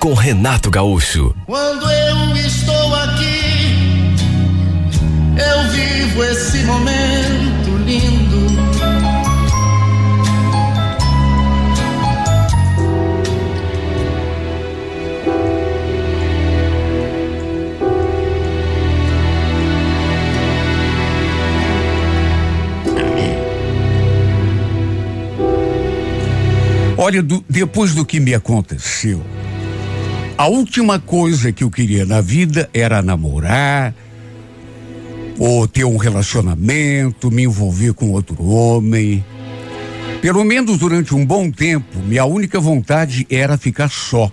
com Renato Gaúcho. Quando eu estou aqui, eu vivo esse momento lindo. Olha, do- depois do que me aconteceu, a última coisa que eu queria na vida era namorar, ou ter um relacionamento, me envolver com outro homem. Pelo menos durante um bom tempo, minha única vontade era ficar só.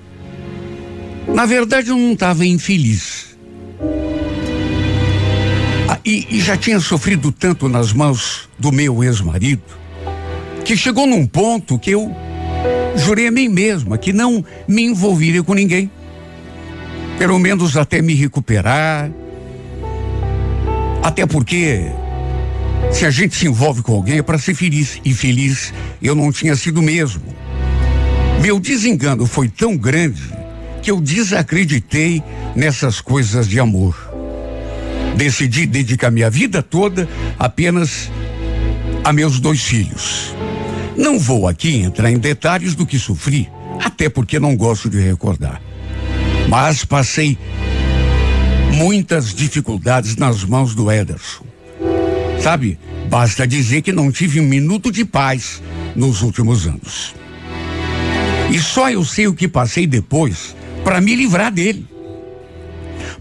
Na verdade, eu não estava infeliz. Ah, e, e já tinha sofrido tanto nas mãos do meu ex-marido, que chegou num ponto que eu jurei a mim mesma que não me envolveria com ninguém. Pelo menos até me recuperar. Até porque, se a gente se envolve com alguém é para ser feliz. E feliz eu não tinha sido mesmo. Meu desengano foi tão grande que eu desacreditei nessas coisas de amor. Decidi dedicar minha vida toda apenas a meus dois filhos. Não vou aqui entrar em detalhes do que sofri, até porque não gosto de recordar. Mas passei muitas dificuldades nas mãos do Ederson. Sabe, basta dizer que não tive um minuto de paz nos últimos anos. E só eu sei o que passei depois para me livrar dele.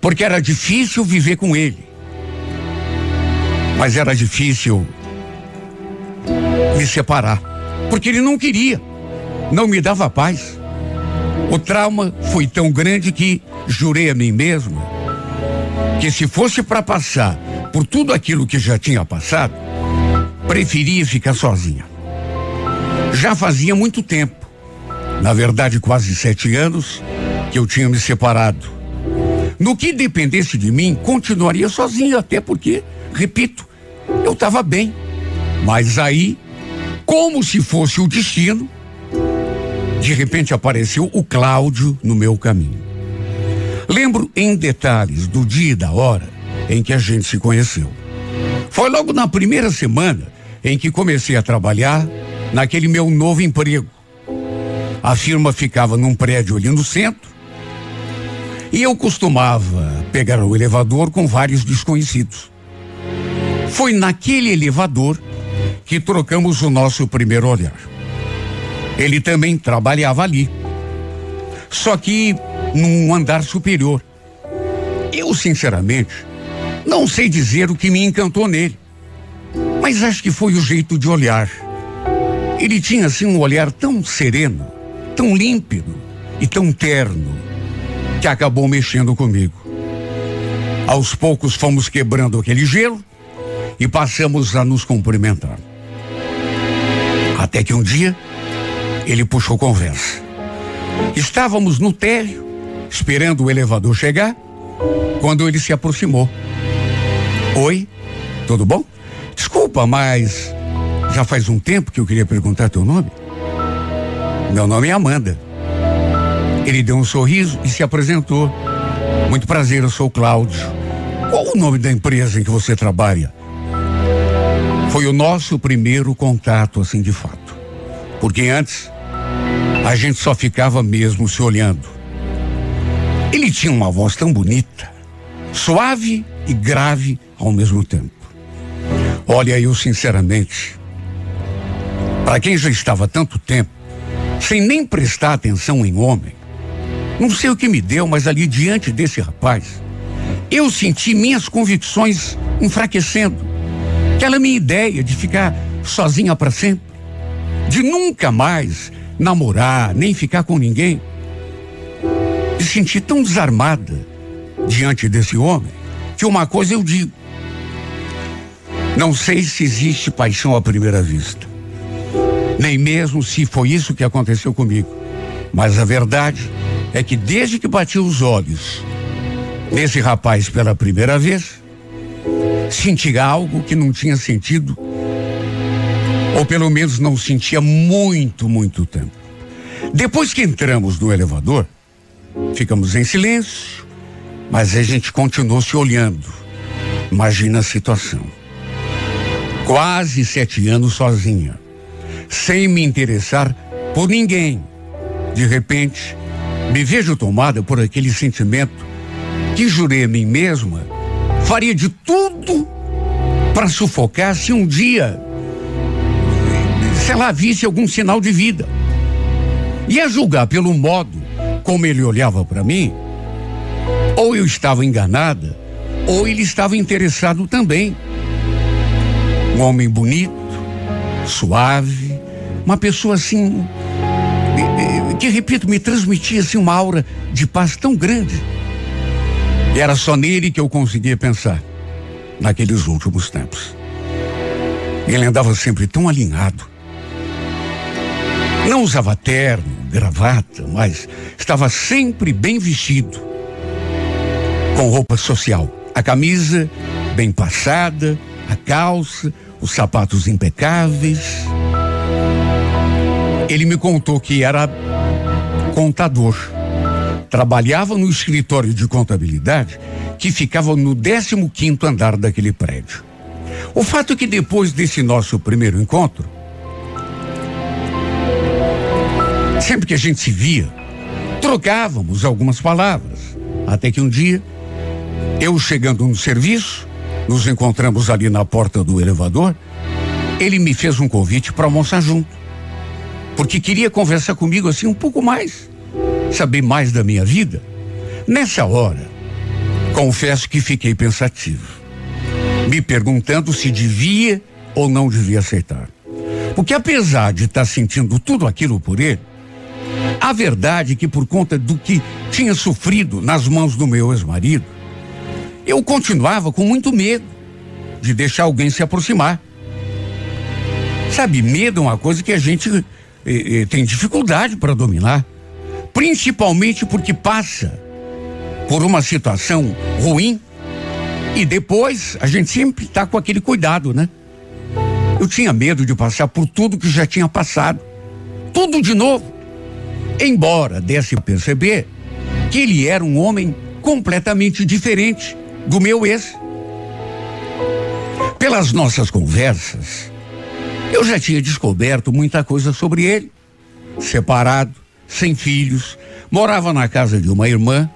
Porque era difícil viver com ele. Mas era difícil me separar. Porque ele não queria. Não me dava paz. O trauma foi tão grande que jurei a mim mesma que se fosse para passar por tudo aquilo que já tinha passado, preferia ficar sozinha. Já fazia muito tempo, na verdade quase sete anos, que eu tinha me separado. No que dependesse de mim, continuaria sozinha, até porque, repito, eu estava bem. Mas aí, como se fosse o destino, de repente apareceu o Cláudio no meu caminho. Lembro em detalhes do dia e da hora em que a gente se conheceu. Foi logo na primeira semana em que comecei a trabalhar naquele meu novo emprego. A firma ficava num prédio ali no centro e eu costumava pegar o elevador com vários desconhecidos. Foi naquele elevador que trocamos o nosso primeiro olhar. Ele também trabalhava ali. Só que num andar superior. Eu, sinceramente, não sei dizer o que me encantou nele. Mas acho que foi o jeito de olhar. Ele tinha assim um olhar tão sereno, tão límpido e tão terno, que acabou mexendo comigo. Aos poucos fomos quebrando aquele gelo e passamos a nos cumprimentar. Até que um dia ele puxou conversa. Estávamos no térreo, esperando o elevador chegar, quando ele se aproximou. Oi, tudo bom? Desculpa, mas já faz um tempo que eu queria perguntar teu nome. Meu nome é Amanda. Ele deu um sorriso e se apresentou. Muito prazer, eu sou o Cláudio. Qual o nome da empresa em que você trabalha? Foi o nosso primeiro contato, assim, de fato. Porque antes, a gente só ficava mesmo se olhando. Ele tinha uma voz tão bonita, suave e grave ao mesmo tempo. Olha, eu sinceramente, para quem já estava tanto tempo, sem nem prestar atenção em homem, não sei o que me deu, mas ali diante desse rapaz, eu senti minhas convicções enfraquecendo. Aquela minha ideia de ficar sozinha para sempre, de nunca mais namorar, nem ficar com ninguém. Me senti tão desarmada diante desse homem que uma coisa eu digo. Não sei se existe paixão à primeira vista. Nem mesmo se foi isso que aconteceu comigo. Mas a verdade é que desde que bati os olhos nesse rapaz pela primeira vez, senti algo que não tinha sentido, ou pelo menos não sentia muito, muito tempo. Depois que entramos no elevador, ficamos em silêncio, mas a gente continuou se olhando. Imagina a situação. Quase sete anos sozinha, sem me interessar por ninguém. De repente, me vejo tomada por aquele sentimento que jurei a mim mesma faria de tudo para sufocar se um dia, sei lá, visse algum sinal de vida. E a julgar pelo modo como ele olhava para mim, ou eu estava enganada, ou ele estava interessado também. Um homem bonito, suave, uma pessoa assim, que repito, me transmitia assim uma aura de paz tão grande. E era só nele que eu conseguia pensar naqueles últimos tempos. Ele andava sempre tão alinhado. Não usava terno, gravata, mas estava sempre bem vestido, com roupa social. A camisa bem passada, a calça, os sapatos impecáveis. Ele me contou que era contador. Trabalhava no escritório de contabilidade que ficava no 15 quinto andar daquele prédio. O fato é que depois desse nosso primeiro encontro, sempre que a gente se via, trocávamos algumas palavras. Até que um dia, eu chegando no serviço, nos encontramos ali na porta do elevador, ele me fez um convite para almoçar junto. Porque queria conversar comigo assim um pouco mais, saber mais da minha vida. Nessa hora, confesso que fiquei pensativo, me perguntando se devia ou não devia aceitar. Porque apesar de estar sentindo tudo aquilo por ele, a verdade é que por conta do que tinha sofrido nas mãos do meu ex-marido, eu continuava com muito medo de deixar alguém se aproximar. Sabe, medo é uma coisa que a gente eh, eh, tem dificuldade para dominar, principalmente porque passa por uma situação ruim e depois a gente sempre está com aquele cuidado, né? Eu tinha medo de passar por tudo que já tinha passado, tudo de novo. Embora desse perceber que ele era um homem completamente diferente do meu ex. Pelas nossas conversas, eu já tinha descoberto muita coisa sobre ele. Separado, sem filhos, morava na casa de uma irmã.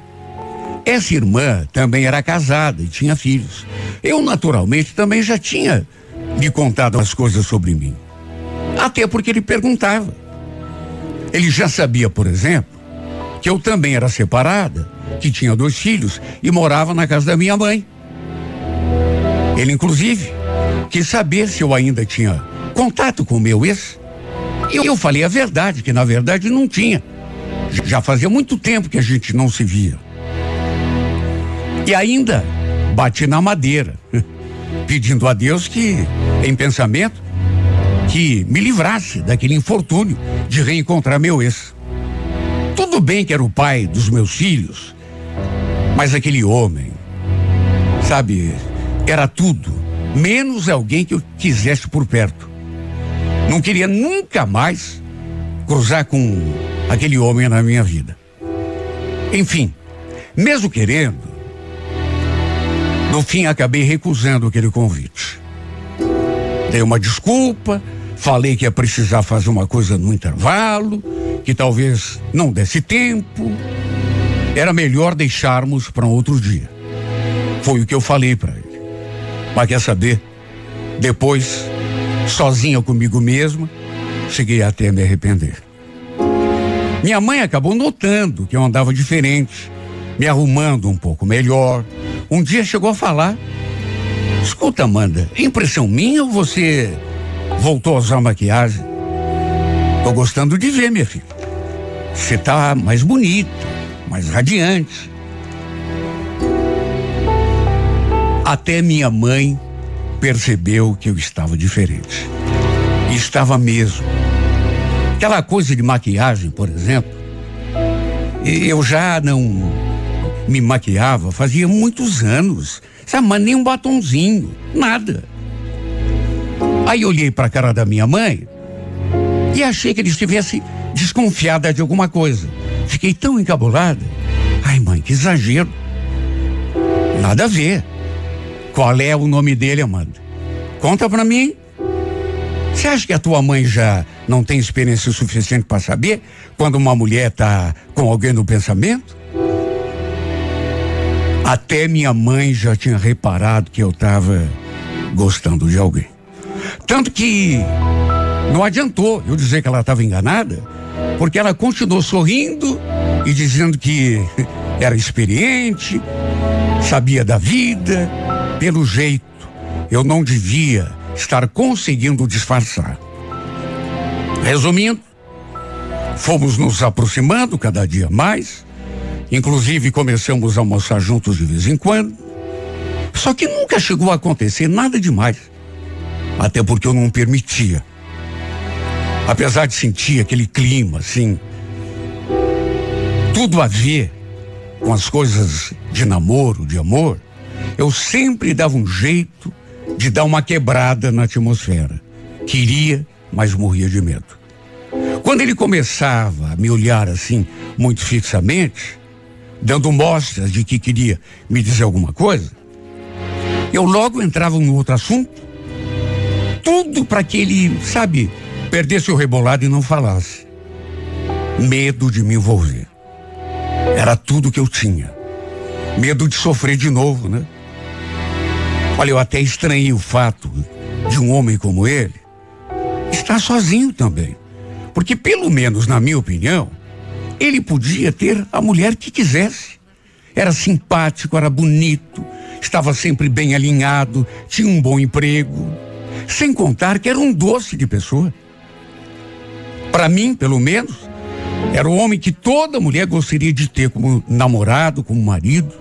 Essa irmã também era casada e tinha filhos. Eu, naturalmente, também já tinha lhe contado as coisas sobre mim. Até porque ele perguntava. Ele já sabia, por exemplo, que eu também era separada, que tinha dois filhos e morava na casa da minha mãe. Ele, inclusive, quis saber se eu ainda tinha contato com o meu ex. Eu falei a verdade, que na verdade não tinha. Já fazia muito tempo que a gente não se via. E ainda bati na madeira, pedindo a Deus que, em pensamento, que me livrasse daquele infortúnio de reencontrar meu ex. Tudo bem que era o pai dos meus filhos, mas aquele homem, sabe, era tudo, menos alguém que eu quisesse por perto. Não queria nunca mais cruzar com aquele homem na minha vida. Enfim, mesmo querendo, no fim acabei recusando aquele convite. Dei uma desculpa, falei que ia precisar fazer uma coisa no intervalo, que talvez não desse tempo. Era melhor deixarmos para um outro dia. Foi o que eu falei para ele. Mas quer saber? Depois, sozinha comigo mesma, cheguei até a me arrepender. Minha mãe acabou notando que eu andava diferente, me arrumando um pouco melhor. Um dia chegou a falar: Escuta, Amanda, impressão minha ou você voltou a usar maquiagem? Tô gostando de ver, minha filha. Você tá mais bonita, mais radiante. Até minha mãe percebeu que eu estava diferente. Estava mesmo. Aquela coisa de maquiagem, por exemplo, eu já não me maquiava fazia muitos anos. Sabe, mas nem um batonzinho, nada. Aí olhei para a cara da minha mãe e achei que ele estivesse desconfiada de alguma coisa. Fiquei tão encabulada. Ai, mãe, que exagero. Nada a ver. Qual é o nome dele, Amanda? Conta pra mim. Você acha que a tua mãe já não tem experiência suficiente para saber quando uma mulher tá com alguém no pensamento? Até minha mãe já tinha reparado que eu tava gostando de alguém. Tanto que não adiantou eu dizer que ela estava enganada, porque ela continuou sorrindo e dizendo que era experiente, sabia da vida, pelo jeito eu não devia estar conseguindo disfarçar. Resumindo, fomos nos aproximando cada dia mais, inclusive começamos a almoçar juntos de vez em quando. Só que nunca chegou a acontecer nada demais, até porque eu não permitia. Apesar de sentir aquele clima assim, tudo a ver com as coisas de namoro, de amor, eu sempre dava um jeito de dar uma quebrada na atmosfera. Queria, mas morria de medo. Quando ele começava a me olhar assim, muito fixamente, dando mostras de que queria me dizer alguma coisa, eu logo entrava no outro assunto, tudo para que ele, sabe, perdesse o rebolado e não falasse. Medo de me envolver. Era tudo que eu tinha. Medo de sofrer de novo, né? Olha, eu até estranhei o fato de um homem como ele estar sozinho também. Porque, pelo menos na minha opinião, ele podia ter a mulher que quisesse. Era simpático, era bonito, estava sempre bem alinhado, tinha um bom emprego. Sem contar que era um doce de pessoa. Para mim, pelo menos, era o homem que toda mulher gostaria de ter como namorado, como marido.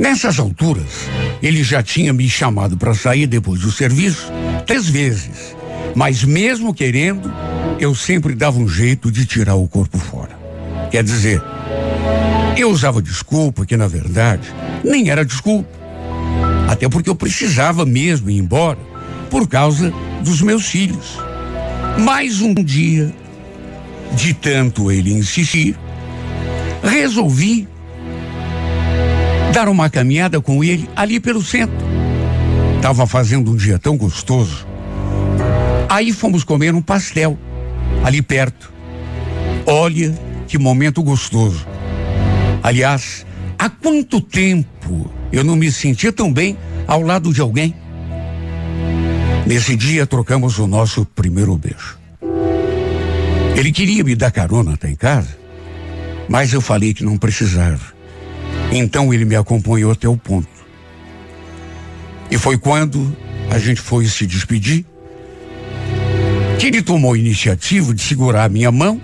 Nessas alturas, ele já tinha me chamado para sair depois do serviço três vezes. Mas mesmo querendo, eu sempre dava um jeito de tirar o corpo fora. Quer dizer, eu usava desculpa que na verdade nem era desculpa. Até porque eu precisava mesmo ir embora por causa dos meus filhos. Mais um dia, de tanto ele insistir, resolvi dar uma caminhada com ele ali pelo centro. Tava fazendo um dia tão gostoso. Aí fomos comer um pastel ali perto. Olha que momento gostoso. Aliás, há quanto tempo eu não me sentia tão bem ao lado de alguém? Nesse dia trocamos o nosso primeiro beijo. Ele queria me dar carona até em casa, mas eu falei que não precisava. Então ele me acompanhou até o ponto. E foi quando a gente foi se despedir que ele tomou a iniciativa de segurar a minha mão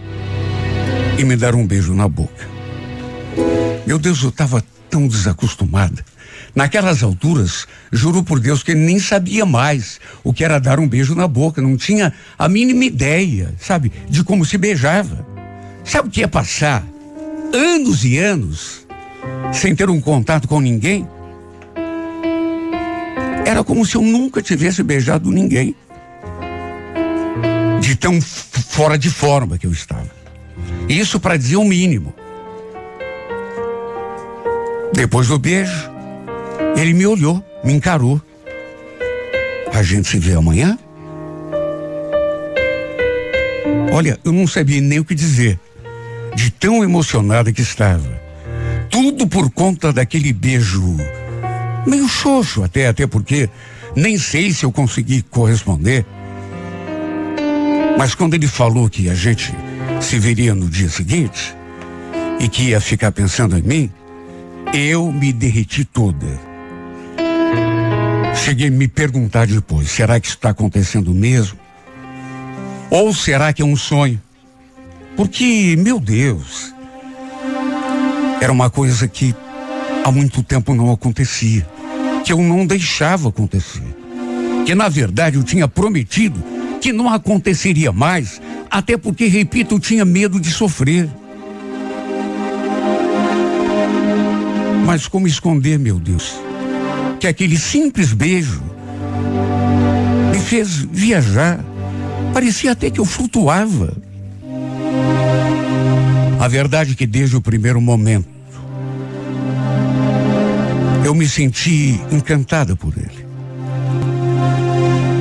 e me dar um beijo na boca. Meu Deus, eu estava tão desacostumada. Naquelas alturas, juro por Deus que nem sabia mais o que era dar um beijo na boca, não tinha a mínima ideia, sabe, de como se beijava. Sabe o que ia passar? Anos e anos sem ter um contato com ninguém. Era como se eu nunca tivesse beijado ninguém. De tão fora de forma que eu estava. Isso para dizer o mínimo. Depois do beijo, ele me olhou, me encarou. A gente se vê amanhã? Olha, eu não sabia nem o que dizer, de tão emocionada que estava. Tudo por conta daquele beijo meio xoxo até, até porque nem sei se eu consegui corresponder. Mas quando ele falou que a gente se veria no dia seguinte e que ia ficar pensando em mim, eu me derreti toda. Cheguei a me perguntar depois: será que isso está acontecendo mesmo? Ou será que é um sonho? Porque, meu Deus, era uma coisa que há muito tempo não acontecia, que eu não deixava acontecer. Que na verdade eu tinha prometido que não aconteceria mais, até porque, repito, eu tinha medo de sofrer. Mas como esconder, meu Deus, que aquele simples beijo me fez viajar. Parecia até que eu flutuava. A verdade é que desde o primeiro momento eu me senti encantada por ele.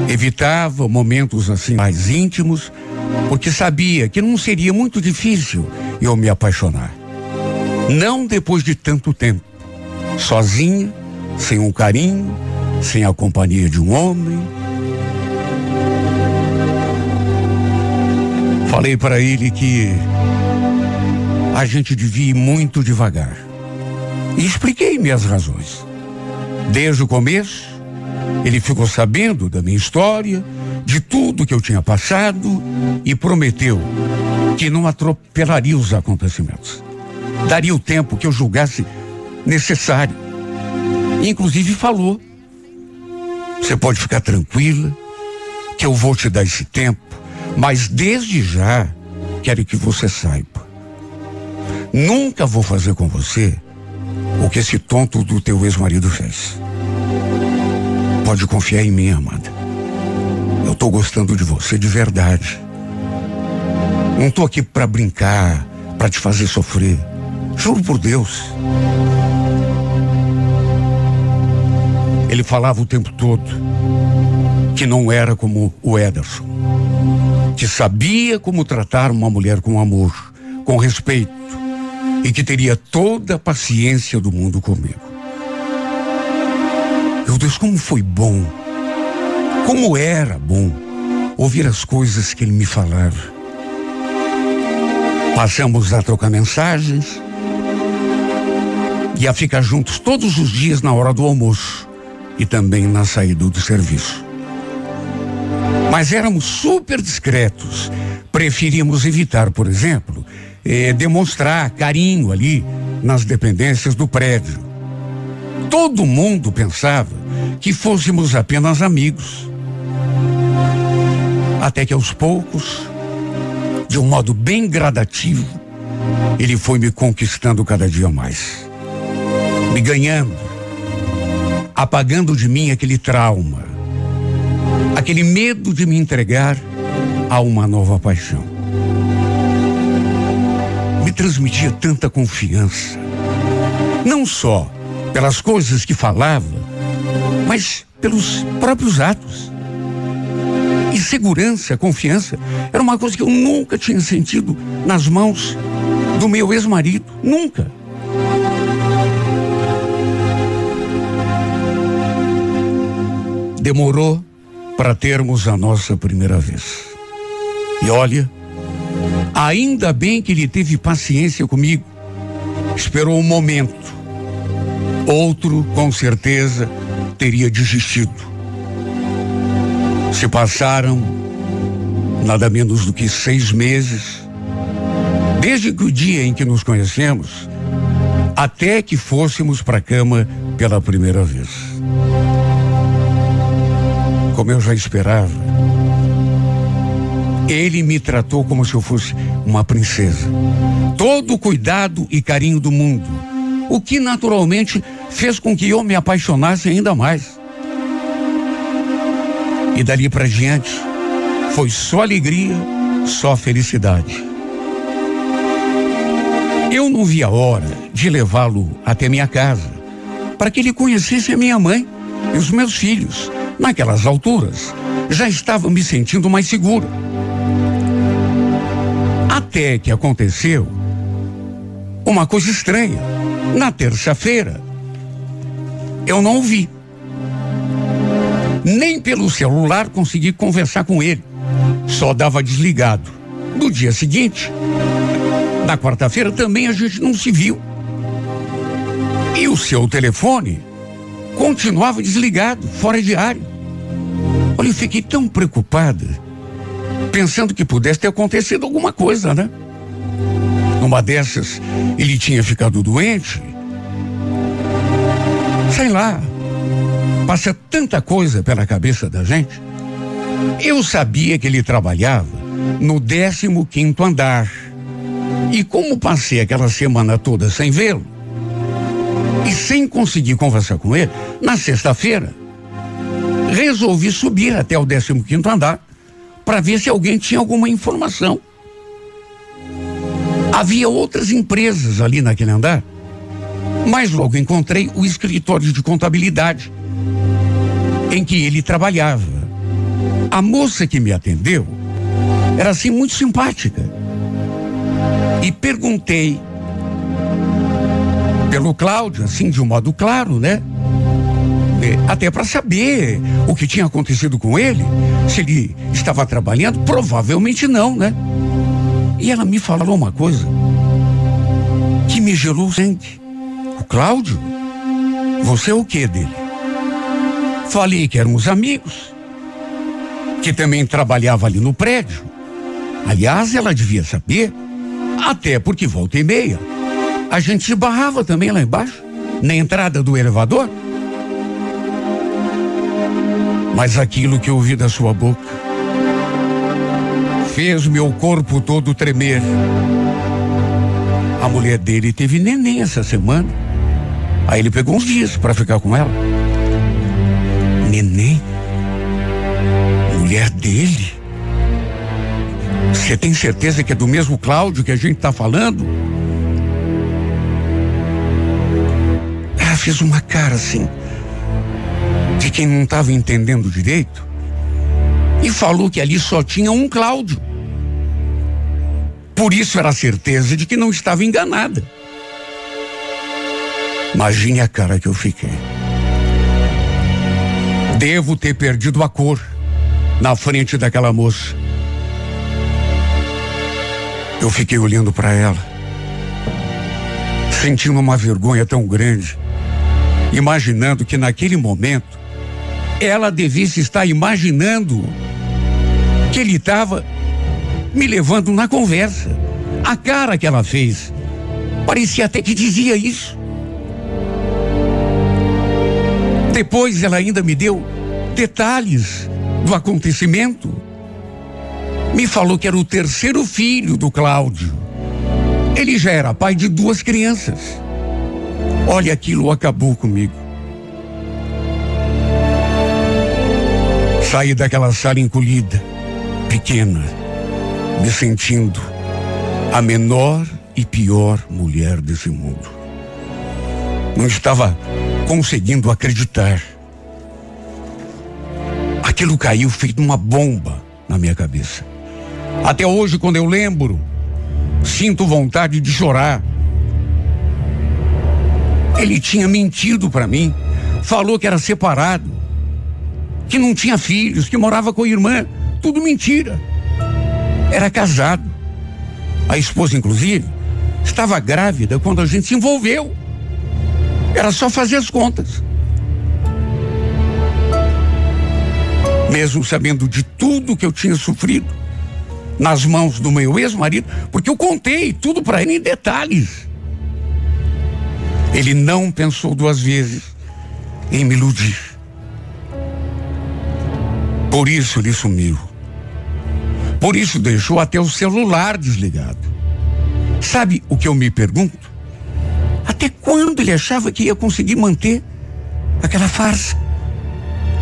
Evitava momentos assim mais íntimos, porque sabia que não seria muito difícil eu me apaixonar. Não depois de tanto tempo, sozinha, sem um carinho, sem a companhia de um homem. Falei para ele que a gente devia ir muito devagar. E expliquei minhas razões. Desde o começo, ele ficou sabendo da minha história, de tudo que eu tinha passado e prometeu que não atropelaria os acontecimentos. Daria o tempo que eu julgasse necessário. Inclusive falou: você pode ficar tranquila, que eu vou te dar esse tempo, mas desde já quero que você saiba. Nunca vou fazer com você o que esse tonto do teu ex-marido fez. Pode confiar em mim, amada. Eu tô gostando de você de verdade. Não tô aqui para brincar, para te fazer sofrer. Juro por Deus. Ele falava o tempo todo que não era como o Ederson, que sabia como tratar uma mulher com amor, com respeito e que teria toda a paciência do mundo comigo. Meu Deus, como foi bom, como era bom ouvir as coisas que ele me falava. Passamos a trocar mensagens e a ficar juntos todos os dias na hora do almoço e também na saída do serviço. Mas éramos super discretos. Preferíamos evitar, por exemplo, eh, demonstrar carinho ali nas dependências do prédio. Todo mundo pensava que fôssemos apenas amigos. Até que aos poucos, de um modo bem gradativo, ele foi me conquistando cada dia mais. Me ganhando, apagando de mim aquele trauma, aquele medo de me entregar a uma nova paixão. Transmitia tanta confiança, não só pelas coisas que falava, mas pelos próprios atos. E segurança, confiança, era uma coisa que eu nunca tinha sentido nas mãos do meu ex-marido. Nunca. demorou para termos a nossa primeira vez. E olha, ainda bem que ele teve paciência comigo. Esperou um momento. Outro, com certeza, teria desistido. Se passaram nada menos do que seis meses, desde que o dia em que nos conhecemos, até que fôssemos para a cama pela primeira vez como eu já esperava. Ele me tratou como se eu fosse uma princesa. Todo o cuidado e carinho do mundo. O que naturalmente fez com que eu me apaixonasse ainda mais. E dali para diante, foi só alegria, só felicidade. Eu não vi a hora de levá-lo até minha casa, para que ele conhecesse a minha mãe e os meus filhos, Naquelas alturas, já estava me sentindo mais segura. Até que aconteceu uma coisa estranha. Na terça-feira, eu não o vi. Nem pelo celular consegui conversar com ele. Só dava desligado. No dia seguinte, na quarta-feira, também a gente não se viu. E o seu telefone continuava desligado, fora de área. Olha, eu fiquei tão preocupada, pensando que pudesse ter acontecido alguma coisa, né? Numa dessas, ele tinha ficado doente Sei lá, passa tanta coisa pela cabeça da gente. Eu sabia que ele trabalhava no 15 quinto andar. E como passei aquela semana toda sem vê-lo, e sem conseguir conversar com ele, na sexta-feira, resolvi subir até o 15 quinto andar para ver se alguém tinha alguma informação. Havia outras empresas ali naquele andar, mas logo encontrei o escritório de contabilidade em que ele trabalhava. A moça que me atendeu era assim muito simpática. E perguntei pelo Cláudio, assim, de um modo claro, né? Até para saber o que tinha acontecido com ele, se ele estava trabalhando, provavelmente não, né? E ela me falou uma coisa que me gelou o sangue. O Cláudio? Você é o que dele? Falei que éramos amigos, que também trabalhava ali no prédio. Aliás, ela devia saber, até porque volta e meia a gente se barrava também lá embaixo, na entrada do elevador. Mas aquilo que ouvi da sua boca fez meu corpo todo tremer. A mulher dele teve neném essa semana. Aí ele pegou uns dias para ficar com ela. Neném? Mulher dele? Você tem certeza que é do mesmo Cláudio que a gente está falando? Ela fez uma cara assim, de quem não estava entendendo direito, e falou que ali só tinha um Cláudio. Por isso era certeza de que não estava enganada. Imagine a cara que eu fiquei. Devo ter perdido a cor na frente daquela moça. Eu fiquei olhando para ela, sentindo uma vergonha tão grande imaginando que naquele momento ela devesse estar imaginando que ele estava me levando na conversa. A cara que ela fez parecia até que dizia isso. Depois ela ainda me deu detalhes do acontecimento. Me falou que era o terceiro filho do Cláudio. Ele já era pai de duas crianças. Olha, aquilo acabou comigo. Saí daquela sala encolhida, pequena, me sentindo a menor e pior mulher desse mundo. Não estava conseguindo acreditar. Aquilo caiu feito uma bomba na minha cabeça. Até hoje, quando eu lembro, sinto vontade de chorar. Ele tinha mentido para mim, falou que era separado, que não tinha filhos, que morava com a irmã, tudo mentira. Era casado. A esposa, inclusive, estava grávida quando a gente se envolveu. Era só fazer as contas. Mesmo sabendo de tudo que eu tinha sofrido nas mãos do meu ex-marido, porque eu contei tudo para ele em detalhes. Ele não pensou duas vezes em me iludir. Por isso ele sumiu. Por isso deixou até o celular desligado. Sabe o que eu me pergunto? Até quando ele achava que ia conseguir manter aquela farsa?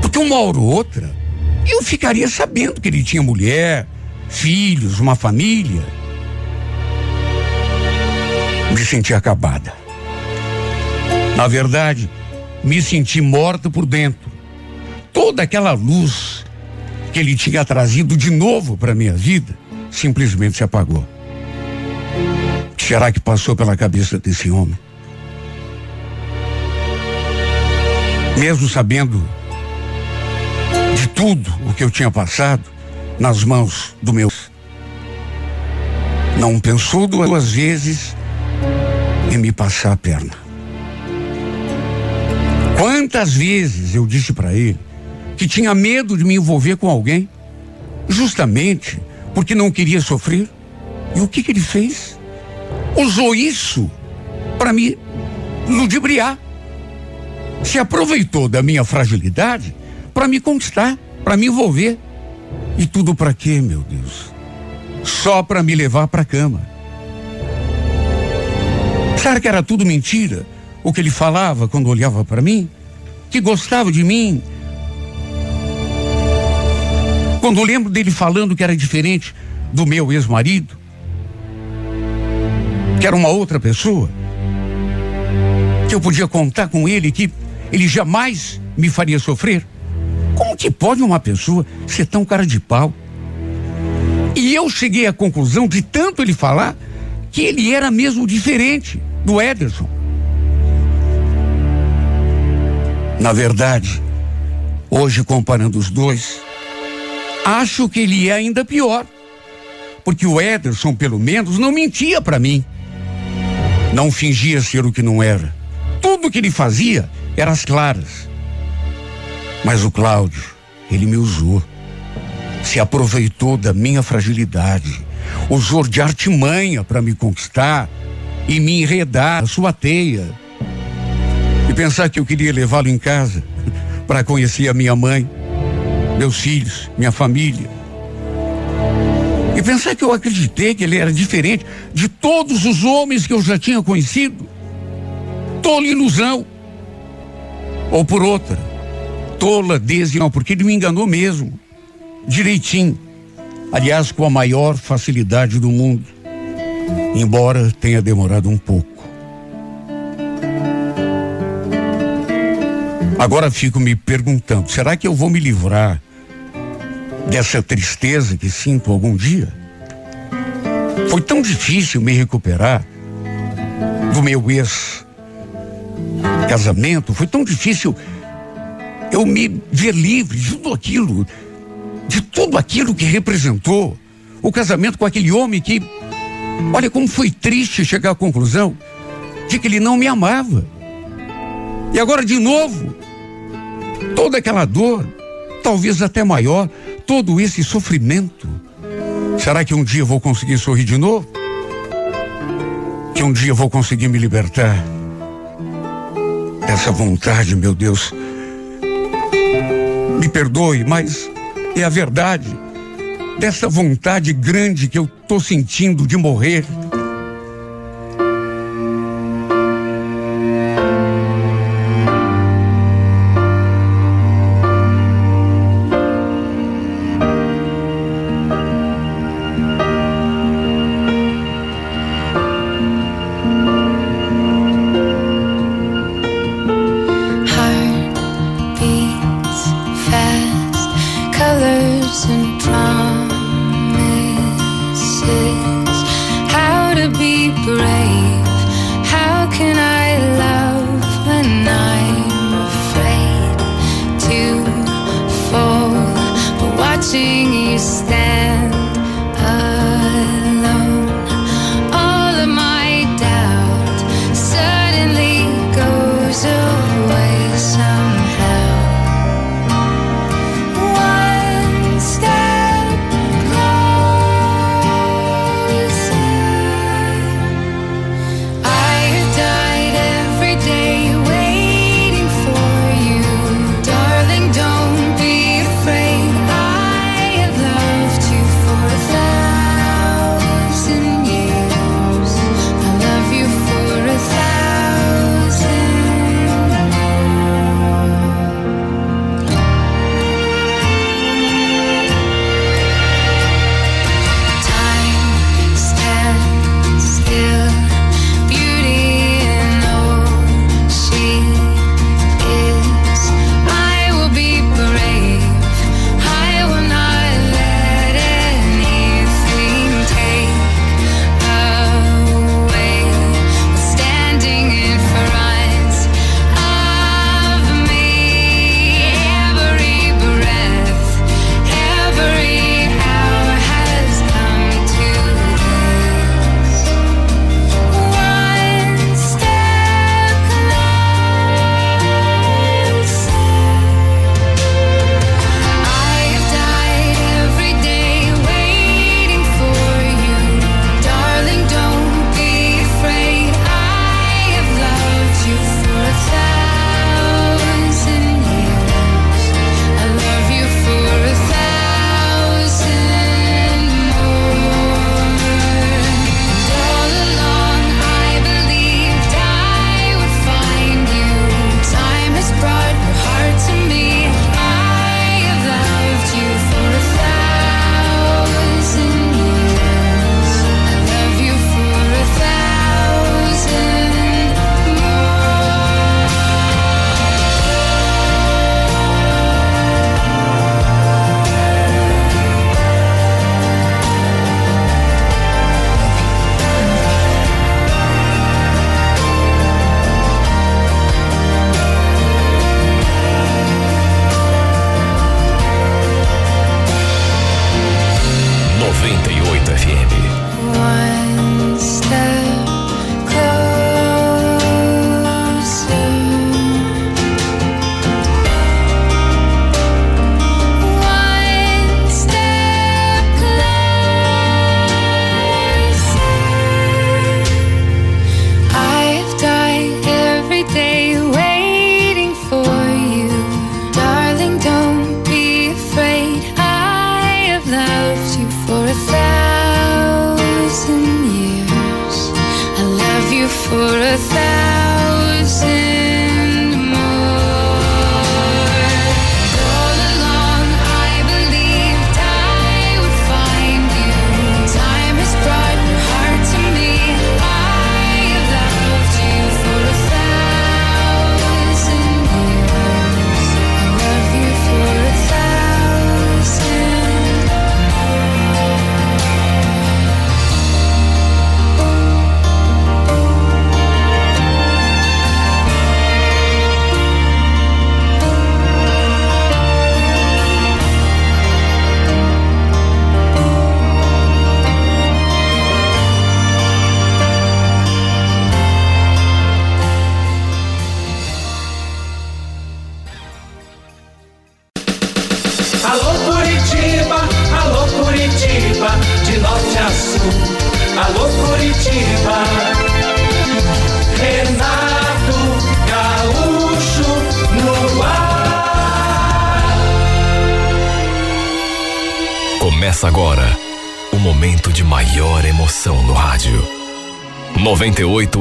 Porque uma hora ou outra eu ficaria sabendo que ele tinha mulher, filhos, uma família. Me senti acabada. Na verdade, me senti morto por dentro. Toda aquela luz que ele tinha trazido de novo para minha vida simplesmente se apagou. Será que passou pela cabeça desse homem? Mesmo sabendo de tudo o que eu tinha passado nas mãos do meu. Não pensou duas vezes em me passar a perna. Quantas vezes eu disse para ele que tinha medo de me envolver com alguém, justamente porque não queria sofrer? E o que, que ele fez? Usou isso para me ludibriar. se aproveitou da minha fragilidade para me conquistar, para me envolver. E tudo para quê, meu Deus? Só para me levar para cama. Será que era tudo mentira? O que ele falava quando olhava para mim? Que gostava de mim? Quando eu lembro dele falando que era diferente do meu ex-marido, que era uma outra pessoa, que eu podia contar com ele, que ele jamais me faria sofrer. Como que pode uma pessoa ser tão cara de pau? E eu cheguei à conclusão de tanto ele falar que ele era mesmo diferente do Ederson. Na verdade, hoje comparando os dois, acho que ele é ainda pior. Porque o Ederson, pelo menos, não mentia para mim. Não fingia ser o que não era. Tudo que ele fazia era às claras. Mas o Cláudio, ele me usou. Se aproveitou da minha fragilidade. Usou de artimanha para me conquistar e me enredar na sua teia. E pensar que eu queria levá-lo em casa para conhecer a minha mãe, meus filhos, minha família. E pensar que eu acreditei que ele era diferente de todos os homens que eu já tinha conhecido. Tola ilusão. Ou por outra, tola desde porque ele me enganou mesmo. Direitinho. Aliás, com a maior facilidade do mundo. Embora tenha demorado um pouco. Agora fico me perguntando: será que eu vou me livrar dessa tristeza que sinto algum dia? Foi tão difícil me recuperar do meu ex-casamento, foi tão difícil eu me ver livre de tudo aquilo, de tudo aquilo que representou o casamento com aquele homem que, olha como foi triste chegar à conclusão de que ele não me amava. E agora de novo, toda aquela dor, talvez até maior, todo esse sofrimento. Será que um dia eu vou conseguir sorrir de novo? Que um dia eu vou conseguir me libertar dessa vontade, meu Deus? Me perdoe, mas é a verdade. Dessa vontade grande que eu estou sentindo de morrer.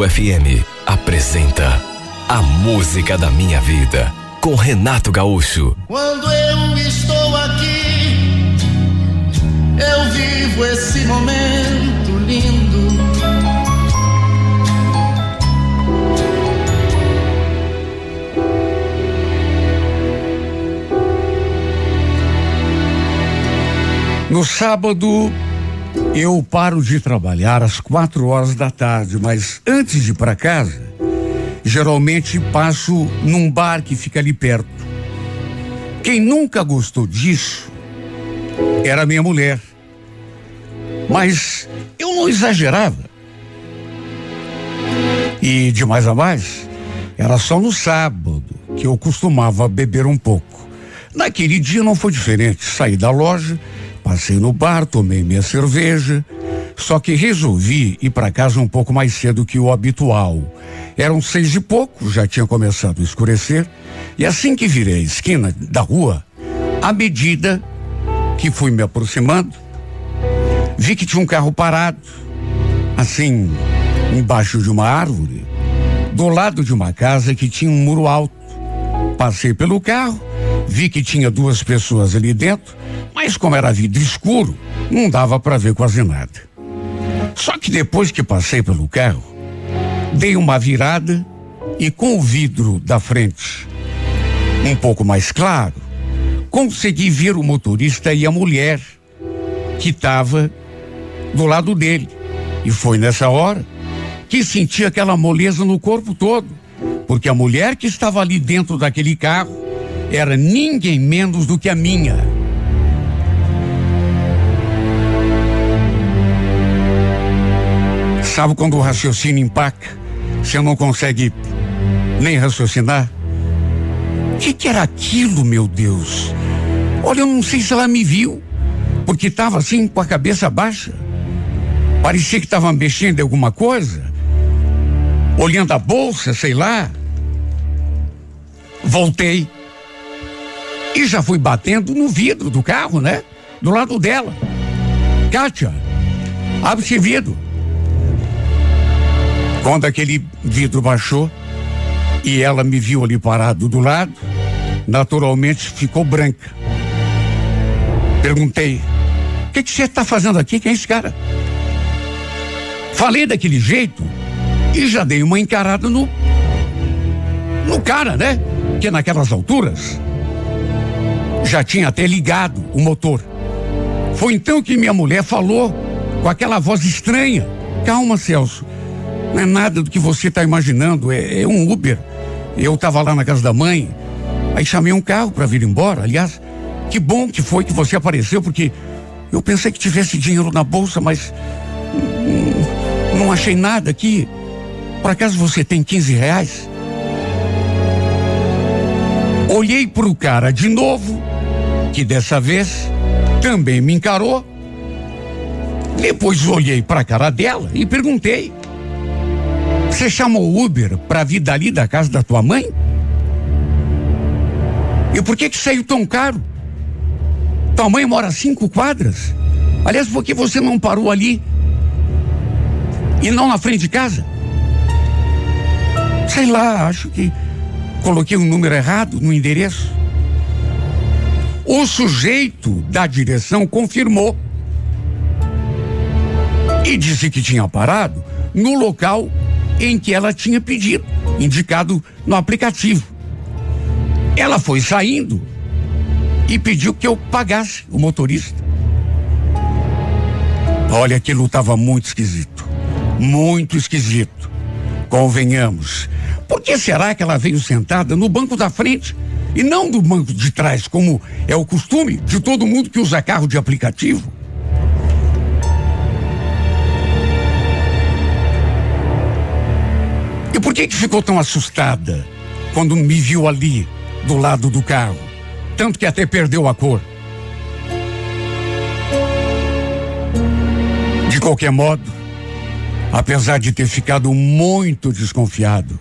98 FM apresenta A Música da Minha Vida com Renato Gaúcho. Quando eu estou aqui, eu vivo esse momento lindo. No sábado, eu paro de trabalhar às quatro horas da tarde, mas antes de ir para casa, geralmente passo num bar que fica ali perto. Quem nunca gostou disso era minha mulher. Mas eu não exagerava. E de mais a mais, era só no sábado que eu costumava beber um pouco. Naquele dia não foi diferente. Saí da loja Passei no bar, tomei minha cerveja, só que resolvi ir para casa um pouco mais cedo que o habitual. Eram seis e pouco, já tinha começado a escurecer, e assim que virei a esquina da rua, à medida que fui me aproximando, vi que tinha um carro parado, assim, embaixo de uma árvore, do lado de uma casa que tinha um muro alto. Passei pelo carro, vi que tinha duas pessoas ali dentro mas como era vidro escuro, não dava para ver quase nada. Só que depois que passei pelo carro, dei uma virada e com o vidro da frente um pouco mais claro, consegui ver o motorista e a mulher que estava do lado dele. E foi nessa hora que senti aquela moleza no corpo todo, porque a mulher que estava ali dentro daquele carro era ninguém menos do que a minha. Sabe quando o raciocínio empaca? Você não consegue nem raciocinar? O que, que, era aquilo, meu Deus? Olha, eu não sei se ela me viu, porque estava assim com a cabeça baixa. Parecia que estava mexendo em alguma coisa, olhando a bolsa, sei lá. Voltei e já fui batendo no vidro do carro, né? Do lado dela. Kátia, abre esse vidro. Quando aquele vidro baixou e ela me viu ali parado do lado, naturalmente ficou branca. Perguntei: O que, você está fazendo aqui? Quem é esse cara? Falei daquele jeito e já dei uma encarada no. no cara, né? Que naquelas alturas já tinha até ligado o motor. Foi então que minha mulher falou com aquela voz estranha: Calma, Celso. Não é nada do que você está imaginando, é, é, um Uber. Eu estava lá na casa da mãe, aí chamei um carro para vir embora. Aliás, que bom que foi que você apareceu, porque eu pensei que tivesse dinheiro na bolsa, mas hum, não achei nada aqui. Por acaso você tem 15 reais? Olhei para o cara de novo, que dessa vez também me encarou. Depois olhei para a cara dela e perguntei: você chamou Uber para vir dali da casa da tua mãe? E por que que saiu tão caro? Tua mãe mora cinco quadras. Aliás, por que você não parou ali? E não na frente de casa? Sei lá, acho que coloquei um número errado no endereço. O sujeito da direção confirmou e disse que tinha parado no local em que ela tinha pedido, indicado no aplicativo. Ela foi saindo e pediu que eu pagasse o motorista. Olha, aquilo estava muito esquisito. Muito esquisito. Convenhamos. Por que será que ela veio sentada no banco da frente e não do banco de trás, como é o costume de todo mundo que usa carro de aplicativo? E por que que ficou tão assustada quando me viu ali do lado do carro? Tanto que até perdeu a cor. De qualquer modo, apesar de ter ficado muito desconfiado,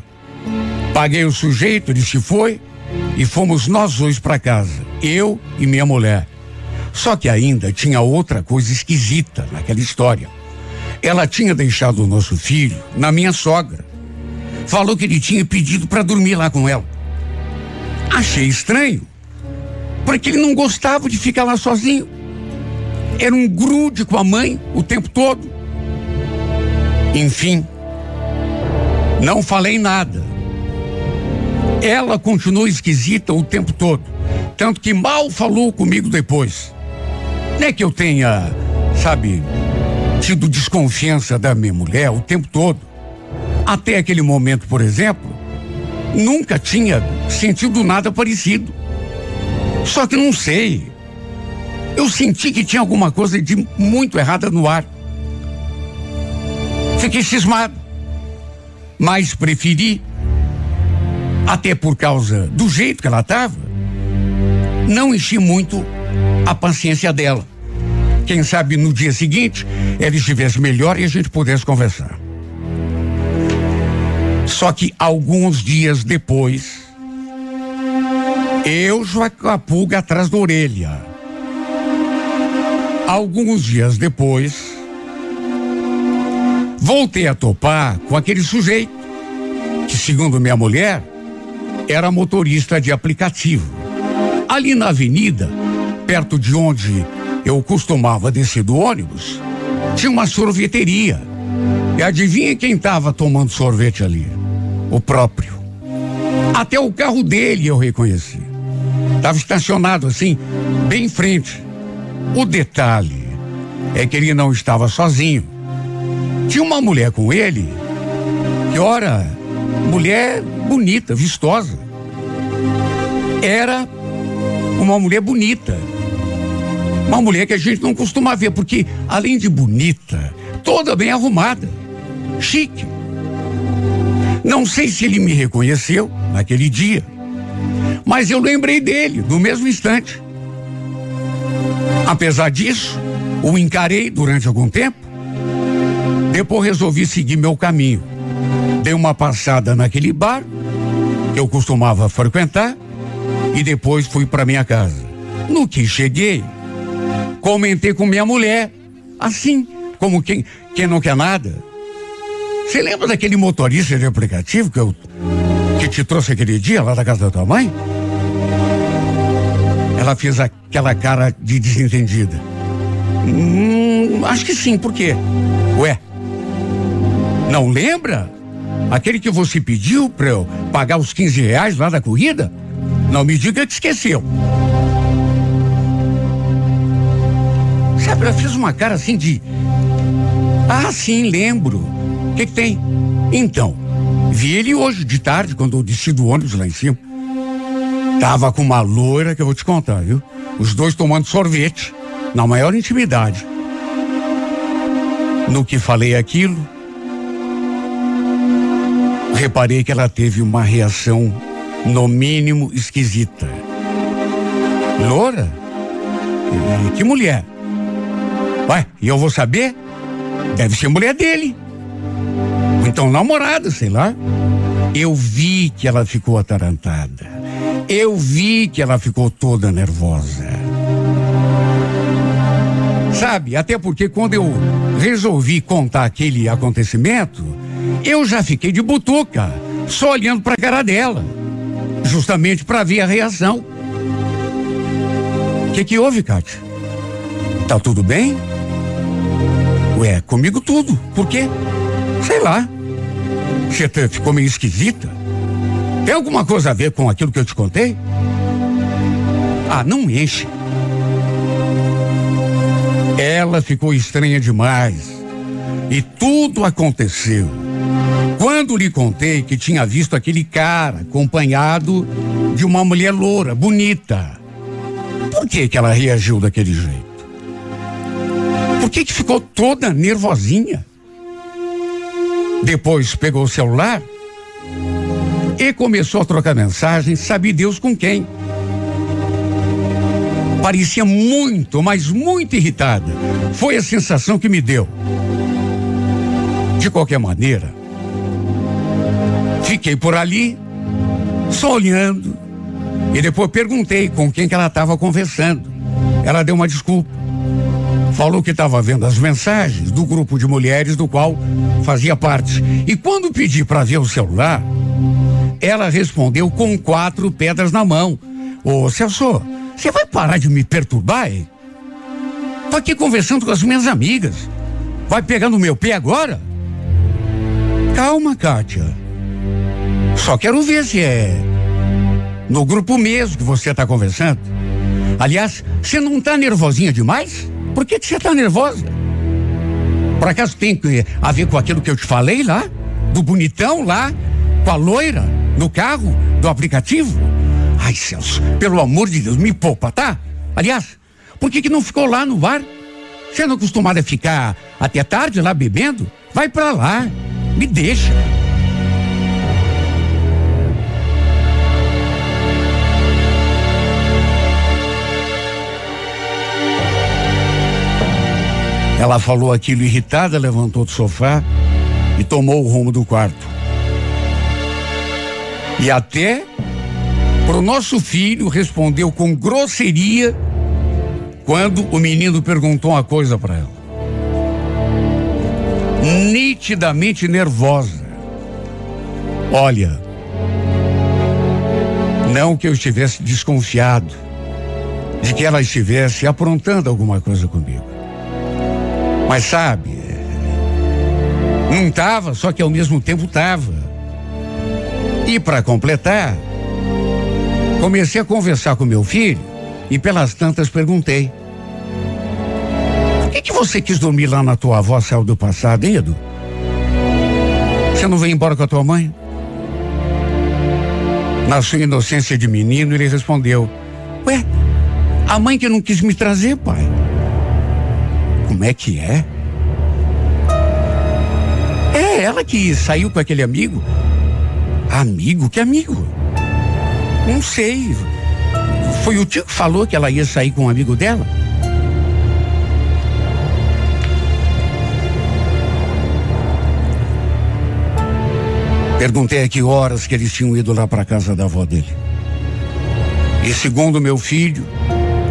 paguei o sujeito, ele se foi e fomos nós dois para casa, eu e minha mulher. Só que ainda tinha outra coisa esquisita naquela história. Ela tinha deixado o nosso filho na minha sogra. Falou que ele tinha pedido para dormir lá com ela. Achei estranho, porque ele não gostava de ficar lá sozinho. Era um grude com a mãe o tempo todo. Enfim, não falei nada. Ela continuou esquisita o tempo todo. Tanto que mal falou comigo depois. Não é que eu tenha, sabe, tido desconfiança da minha mulher o tempo todo. Até aquele momento, por exemplo, nunca tinha sentido nada parecido. Só que não sei. Eu senti que tinha alguma coisa de muito errada no ar. Fiquei cismado. Mas preferi, até por causa do jeito que ela estava, não enchi muito a paciência dela. Quem sabe no dia seguinte ela estivesse melhor e a gente pudesse conversar. Só que alguns dias depois, eu já com a pulga atrás da orelha. Alguns dias depois, voltei a topar com aquele sujeito que, segundo minha mulher, era motorista de aplicativo. Ali na avenida, perto de onde eu costumava descer do ônibus, tinha uma sorveteria. E adivinha quem estava tomando sorvete ali? O próprio. Até o carro dele eu reconheci. Estava estacionado assim, bem em frente. O detalhe é que ele não estava sozinho. Tinha uma mulher com ele, que ora, mulher bonita, vistosa. Era uma mulher bonita. Uma mulher que a gente não costuma ver, porque além de bonita, toda bem arrumada, chique. Não sei se ele me reconheceu naquele dia, mas eu lembrei dele no mesmo instante. Apesar disso, o encarei durante algum tempo. Depois resolvi seguir meu caminho. Dei uma passada naquele bar que eu costumava frequentar e depois fui para minha casa. No que cheguei, comentei com minha mulher, assim, como quem, quem não quer nada. Você lembra daquele motorista de aplicativo que eu que te trouxe aquele dia lá da casa da tua mãe? Ela fez aquela cara de desentendida. Hum, acho que sim, por quê? Ué, não lembra? Aquele que você pediu para eu pagar os 15 reais lá da corrida? Não me diga que esqueceu. Sabe, ela fez uma cara assim de. Ah, sim, lembro. O que, que tem? Então, vi ele hoje de tarde, quando eu desci do ônibus lá em cima. Tava com uma loira que eu vou te contar, viu? Os dois tomando sorvete, na maior intimidade. No que falei aquilo, reparei que ela teve uma reação, no mínimo, esquisita. Loura? E que mulher? Ué, e eu vou saber? Deve ser mulher dele. Ou então namorada, sei lá. Eu vi que ela ficou atarantada. Eu vi que ela ficou toda nervosa. Sabe, até porque quando eu resolvi contar aquele acontecimento, eu já fiquei de butuca, só olhando para a cara dela, justamente para ver a reação. O que, que houve, Kátia? Tá tudo bem? Ué, comigo tudo. Por quê? Sei lá. Você ficou meio esquisita? Tem alguma coisa a ver com aquilo que eu te contei? Ah, não enche. Ela ficou estranha demais. E tudo aconteceu. Quando lhe contei que tinha visto aquele cara acompanhado de uma mulher loura, bonita. Por que que ela reagiu daquele jeito? Por que que ficou toda nervosinha? Depois pegou o celular e começou a trocar mensagens, sabe Deus com quem. Parecia muito, mas muito irritada. Foi a sensação que me deu. De qualquer maneira, fiquei por ali, só olhando, e depois perguntei com quem que ela estava conversando. Ela deu uma desculpa. Falou que estava vendo as mensagens do grupo de mulheres do qual fazia parte. E quando pedi para ver o celular, ela respondeu com quatro pedras na mão. Ô Celso, você vai parar de me perturbar, hein? Tô aqui conversando com as minhas amigas. Vai pegar no meu pé agora? Calma, Kátia. Só quero ver se é no grupo mesmo que você está conversando. Aliás, você não está nervosinha demais? Por que você está nervosa? Por acaso tem a ver com aquilo que eu te falei lá? Do bonitão lá? Com a loira? No carro? Do aplicativo? Ai, Celso, pelo amor de Deus, me poupa, tá? Aliás, por que que não ficou lá no bar? Você não acostumada a ficar até tarde lá bebendo? Vai para lá, me deixa. Ela falou aquilo irritada, levantou do sofá e tomou o rumo do quarto. E até para o nosso filho respondeu com grosseria quando o menino perguntou uma coisa para ela. Nitidamente nervosa. Olha, não que eu estivesse desconfiado de que ela estivesse aprontando alguma coisa comigo. Mas sabe, não estava, só que ao mesmo tempo estava. E para completar, Comecei a conversar com meu filho e pelas tantas perguntei. Por que, que você quis dormir lá na tua avó, céu do passado, hein, Edu? Você não veio embora com a tua mãe? Na sua inocência de menino, ele respondeu: Ué, a mãe que não quis me trazer, pai. Como é que é? É ela que saiu com aquele amigo. Amigo? Que amigo? Não sei. Foi o tio que falou que ela ia sair com um amigo dela? Perguntei a que horas que eles tinham ido lá para casa da avó dele. E segundo meu filho,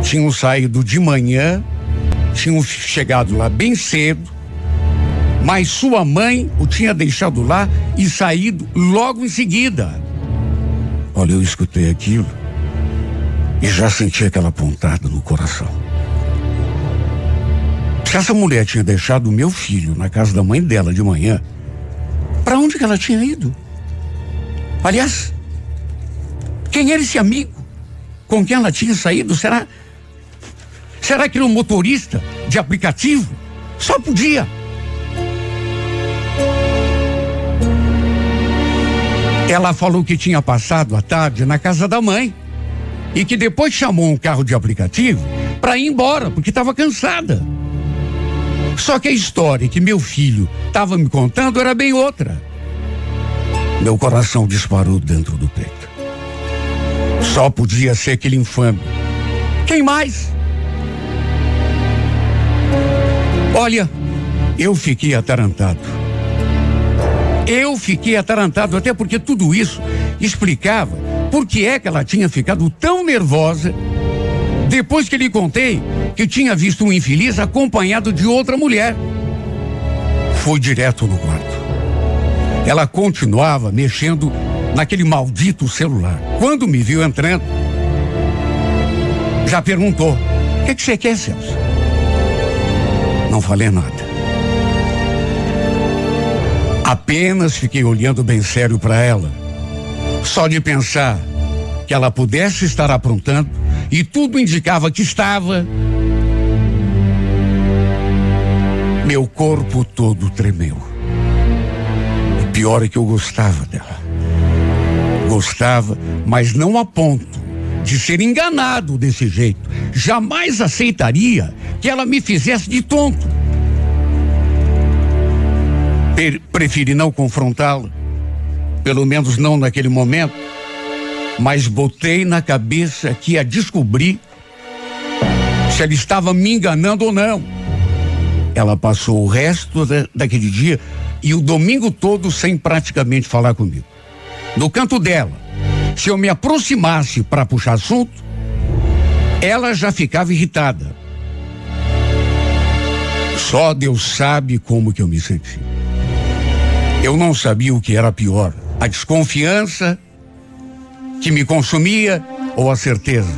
tinham saído de manhã, tinham chegado lá bem cedo, mas sua mãe o tinha deixado lá e saído logo em seguida. Olha, eu escutei aquilo e já senti aquela pontada no coração. Se essa mulher tinha deixado o meu filho na casa da mãe dela de manhã, para onde que ela tinha ido? Aliás, quem era esse amigo com quem ela tinha saído? Será? Será que era um motorista de aplicativo? Só podia. Ela falou que tinha passado a tarde na casa da mãe e que depois chamou um carro de aplicativo para ir embora porque estava cansada. Só que a história que meu filho estava me contando era bem outra. Meu coração disparou dentro do peito. Só podia ser aquele infame. Quem mais? Olha, eu fiquei atarantado. Eu fiquei atarantado, até porque tudo isso explicava por que é que ela tinha ficado tão nervosa depois que lhe contei que tinha visto um infeliz acompanhado de outra mulher. Fui direto no quarto. ela continuava mexendo naquele maldito celular. Quando me viu entrando, já perguntou: O que, que você quer, Celso? Não falei nada. Apenas fiquei olhando bem sério para ela. Só de pensar que ela pudesse estar aprontando, e tudo indicava que estava. Meu corpo todo tremeu. O pior é que eu gostava dela. Gostava, mas não a ponto de ser enganado desse jeito. Jamais aceitaria que ela me fizesse de tonto. Preferi não confrontá-la, pelo menos não naquele momento, mas botei na cabeça que ia descobrir se ela estava me enganando ou não. Ela passou o resto da, daquele dia e o domingo todo sem praticamente falar comigo. No canto dela, se eu me aproximasse para puxar assunto, ela já ficava irritada. Só Deus sabe como que eu me senti. Eu não sabia o que era pior: a desconfiança que me consumia ou a certeza.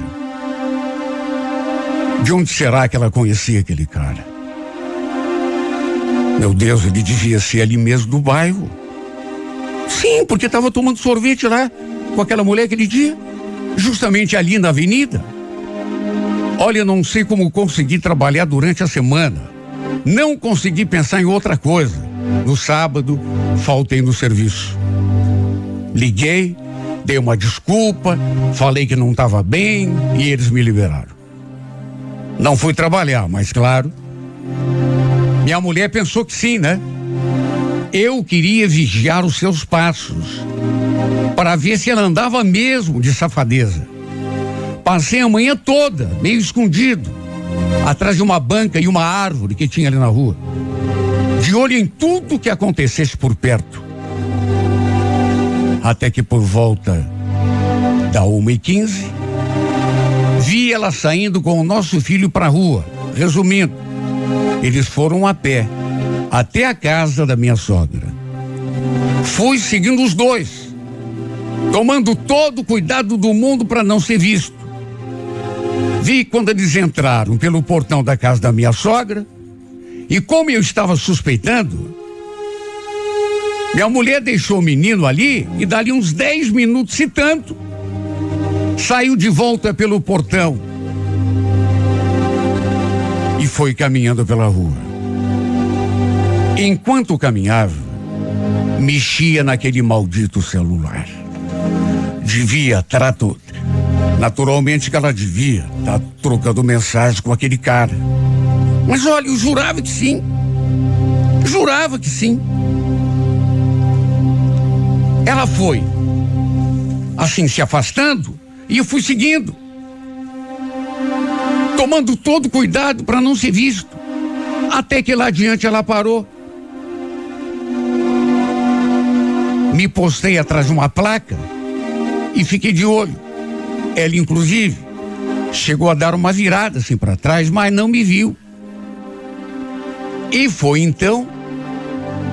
De onde será que ela conhecia aquele cara? Meu Deus, ele devia ser ali mesmo do bairro. Sim, porque estava tomando sorvete lá com aquela mulher aquele dia, justamente ali na avenida. Olha, não sei como consegui trabalhar durante a semana. Não consegui pensar em outra coisa. No sábado, faltei no serviço. Liguei, dei uma desculpa, falei que não estava bem e eles me liberaram. Não fui trabalhar, mas claro. Minha mulher pensou que sim, né? Eu queria vigiar os seus passos para ver se ela andava mesmo de safadeza. Passei a manhã toda, meio escondido, atrás de uma banca e uma árvore que tinha ali na rua de olho em tudo que acontecesse por perto. Até que por volta da uma e quinze, vi ela saindo com o nosso filho para a rua. Resumindo, eles foram a pé até a casa da minha sogra. Fui seguindo os dois, tomando todo o cuidado do mundo para não ser visto. Vi quando eles entraram pelo portão da casa da minha sogra, e como eu estava suspeitando, minha mulher deixou o menino ali e dali uns 10 minutos, se tanto, saiu de volta pelo portão e foi caminhando pela rua. Enquanto caminhava, mexia naquele maldito celular. Devia trato, naturalmente que ela devia estar tá trocando mensagem com aquele cara. Mas olha, eu jurava que sim. Jurava que sim. Ela foi, assim, se afastando, e eu fui seguindo. Tomando todo cuidado para não ser visto. Até que lá adiante ela parou. Me postei atrás de uma placa e fiquei de olho. Ela, inclusive, chegou a dar uma virada assim para trás, mas não me viu. E foi então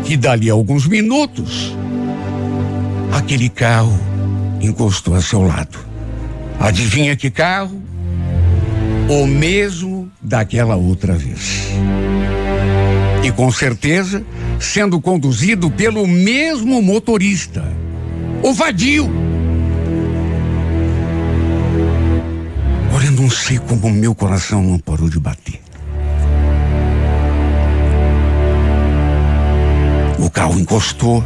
que, dali a alguns minutos, aquele carro encostou a seu lado. Adivinha que carro? O mesmo daquela outra vez. E com certeza sendo conduzido pelo mesmo motorista, o vadio. Não sei como meu coração não parou de bater. O carro encostou,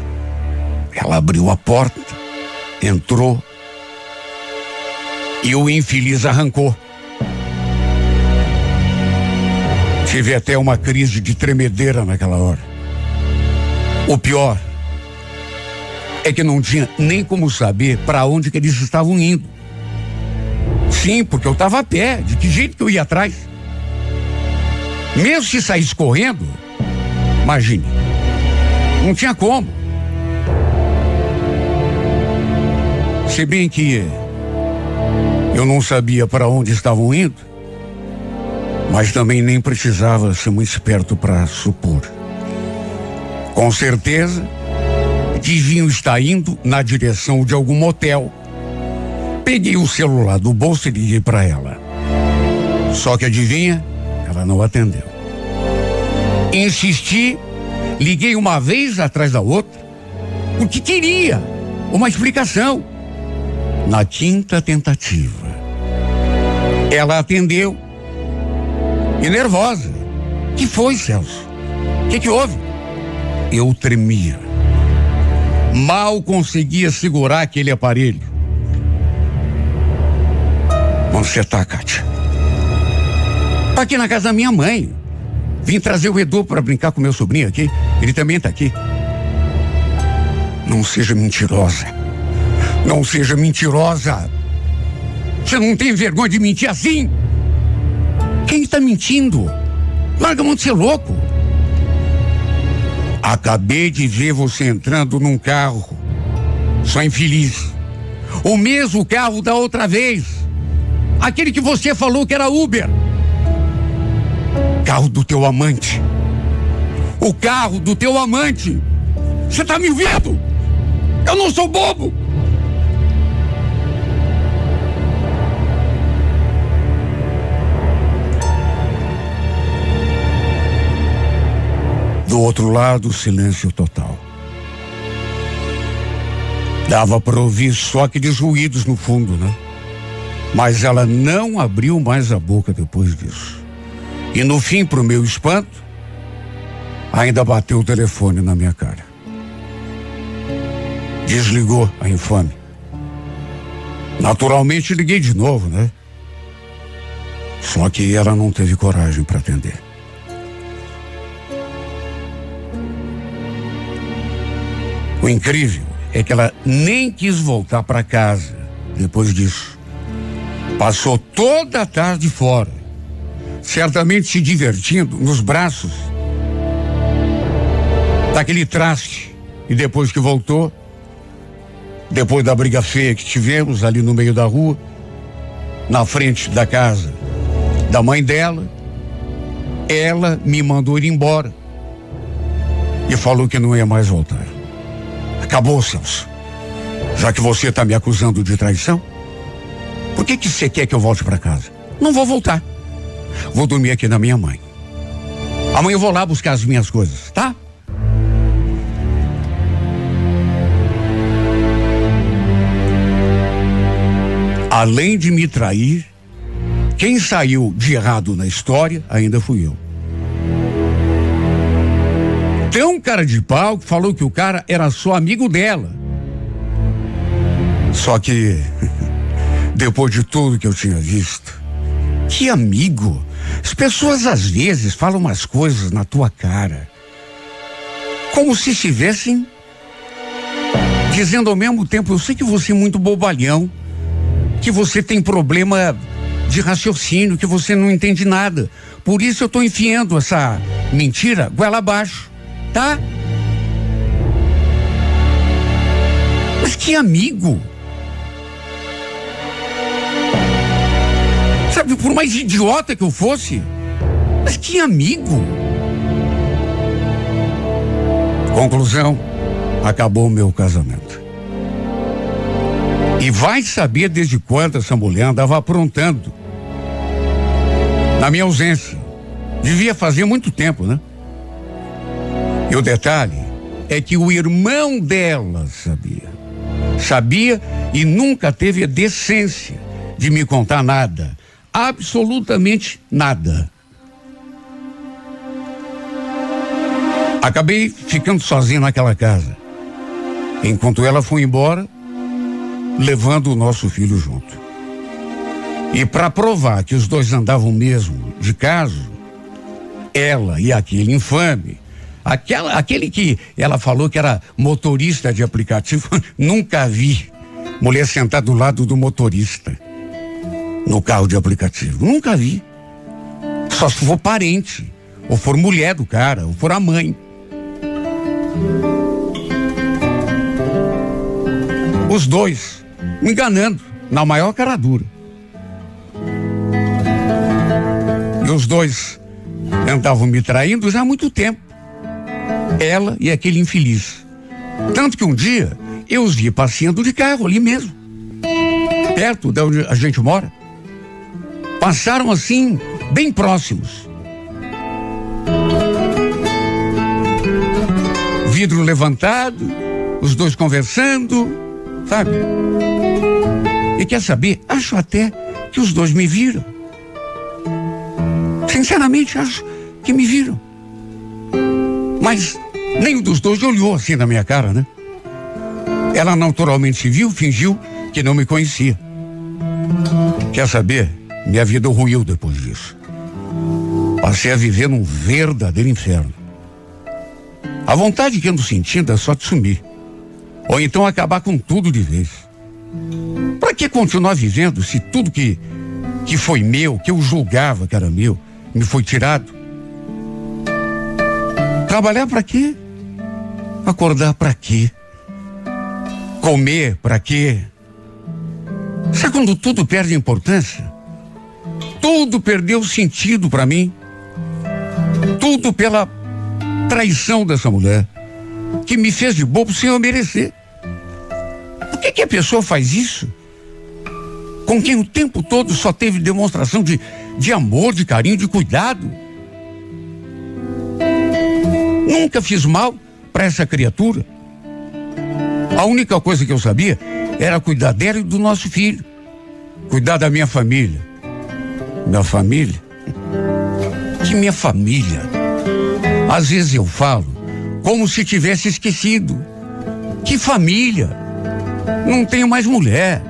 ela abriu a porta, entrou e o infeliz arrancou. Tive até uma crise de tremedeira naquela hora. O pior é que não tinha nem como saber para onde que eles estavam indo. Sim, porque eu estava a pé, de que jeito que eu ia atrás? Mesmo se saísse correndo, imagine, não tinha como. Se bem que eu não sabia para onde estavam indo, mas também nem precisava ser muito esperto para supor. Com certeza, Deviam estar indo na direção de algum motel. Peguei o celular do bolso e liguei para ela. Só que adivinha? Ela não atendeu. Insisti, liguei uma vez atrás da outra, porque queria uma explicação. Na quinta tentativa, ela atendeu e nervosa. Que foi, Celso? O que, que houve? Eu tremia. Mal conseguia segurar aquele aparelho. Onde você tá, Kátia? Tá aqui na casa da minha mãe. Vim trazer o Edu para brincar com meu sobrinho aqui. Ele também tá aqui. Não seja mentirosa. Não seja mentirosa. Você não tem vergonha de mentir assim? Quem está mentindo? Larga a mão de ser louco. Acabei de ver você entrando num carro. Só infeliz. O mesmo carro da outra vez. Aquele que você falou que era Uber. Carro do teu amante. O carro do teu amante. Você tá me vendo? Eu não sou bobo. Do outro lado, silêncio total. Dava para ouvir só aqueles ruídos no fundo, né? Mas ela não abriu mais a boca depois disso. E no fim, pro meu espanto, ainda bateu o telefone na minha cara. Desligou a infame. Naturalmente liguei de novo, né? Só que ela não teve coragem para atender. O incrível é que ela nem quis voltar para casa depois disso. Passou toda a tarde fora, certamente se divertindo nos braços daquele traste. E depois que voltou, depois da briga feia que tivemos ali no meio da rua, na frente da casa da mãe dela, ela me mandou ir embora e falou que não ia mais voltar. Acabou, Celso. Já que você está me acusando de traição, por que que você quer que eu volte para casa? Não vou voltar. Vou dormir aqui na minha mãe. Amanhã eu vou lá buscar as minhas coisas, tá? Além de me trair, quem saiu de errado na história ainda fui eu. Tem um cara de pau que falou que o cara era só amigo dela. Só que, depois de tudo que eu tinha visto, que amigo. As pessoas às vezes falam umas coisas na tua cara, como se estivessem dizendo ao mesmo tempo: Eu sei que você é muito bobalhão, que você tem problema de raciocínio, que você não entende nada. Por isso eu estou enfiando essa mentira goela abaixo tá? Mas que amigo! Por mais idiota que eu fosse, mas que amigo! Conclusão: acabou o meu casamento. E vai saber desde quando essa mulher andava aprontando. Na minha ausência. Devia fazer muito tempo, né? E o detalhe é que o irmão dela sabia. Sabia e nunca teve a decência de me contar nada. Absolutamente nada. Acabei ficando sozinho naquela casa. Enquanto ela foi embora, levando o nosso filho junto. E para provar que os dois andavam mesmo de caso, ela e aquele infame Aquela, aquele que ela falou que era motorista de aplicativo, nunca vi mulher sentada do lado do motorista no carro de aplicativo. Nunca vi. Só se for parente, ou for mulher do cara, ou for a mãe. Os dois me enganando na maior cara dura. E os dois andavam me traindo já há muito tempo ela e aquele infeliz. Tanto que um dia eu os vi passeando de carro ali mesmo, perto de onde a gente mora. Passaram assim, bem próximos. Vidro levantado, os dois conversando, sabe? E quer saber? Acho até que os dois me viram. Sinceramente, acho que me viram. Mas nenhum dos dois olhou assim na minha cara, né? Ela naturalmente se viu, fingiu que não me conhecia. Quer saber? Minha vida ruiu depois disso. Passei a viver num verdadeiro inferno. A vontade que ando sentindo é só de sumir. Ou então acabar com tudo de vez. Para que continuar vivendo se tudo que, que foi meu, que eu julgava que era meu, me foi tirado? Trabalhar para quê? Acordar para quê? Comer para quê? Sabe quando tudo perde importância? Tudo perdeu sentido para mim. Tudo pela traição dessa mulher, que me fez de bobo sem eu merecer. Por que, que a pessoa faz isso? Com quem o tempo todo só teve demonstração de, de amor, de carinho, de cuidado. Nunca fiz mal para essa criatura. A única coisa que eu sabia era cuidar dela e do nosso filho. Cuidar da minha família. Minha família? Que minha família? Às vezes eu falo como se tivesse esquecido. Que família? Não tenho mais mulher.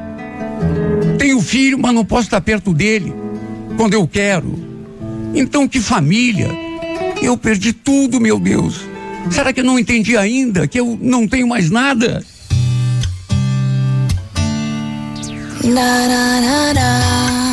Tenho filho, mas não posso estar perto dele quando eu quero. Então, que família? Eu perdi tudo, meu Deus. Será que eu não entendi ainda que eu não tenho mais nada? Na, na, na,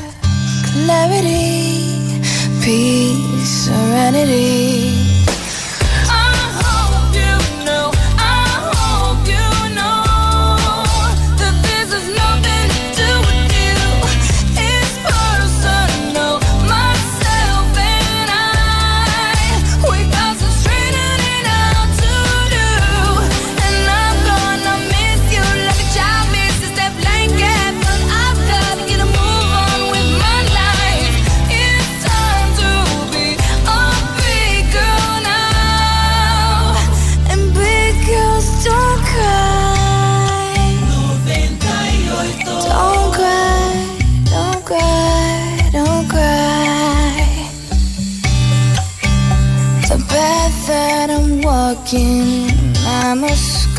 clarity, peace, serenity.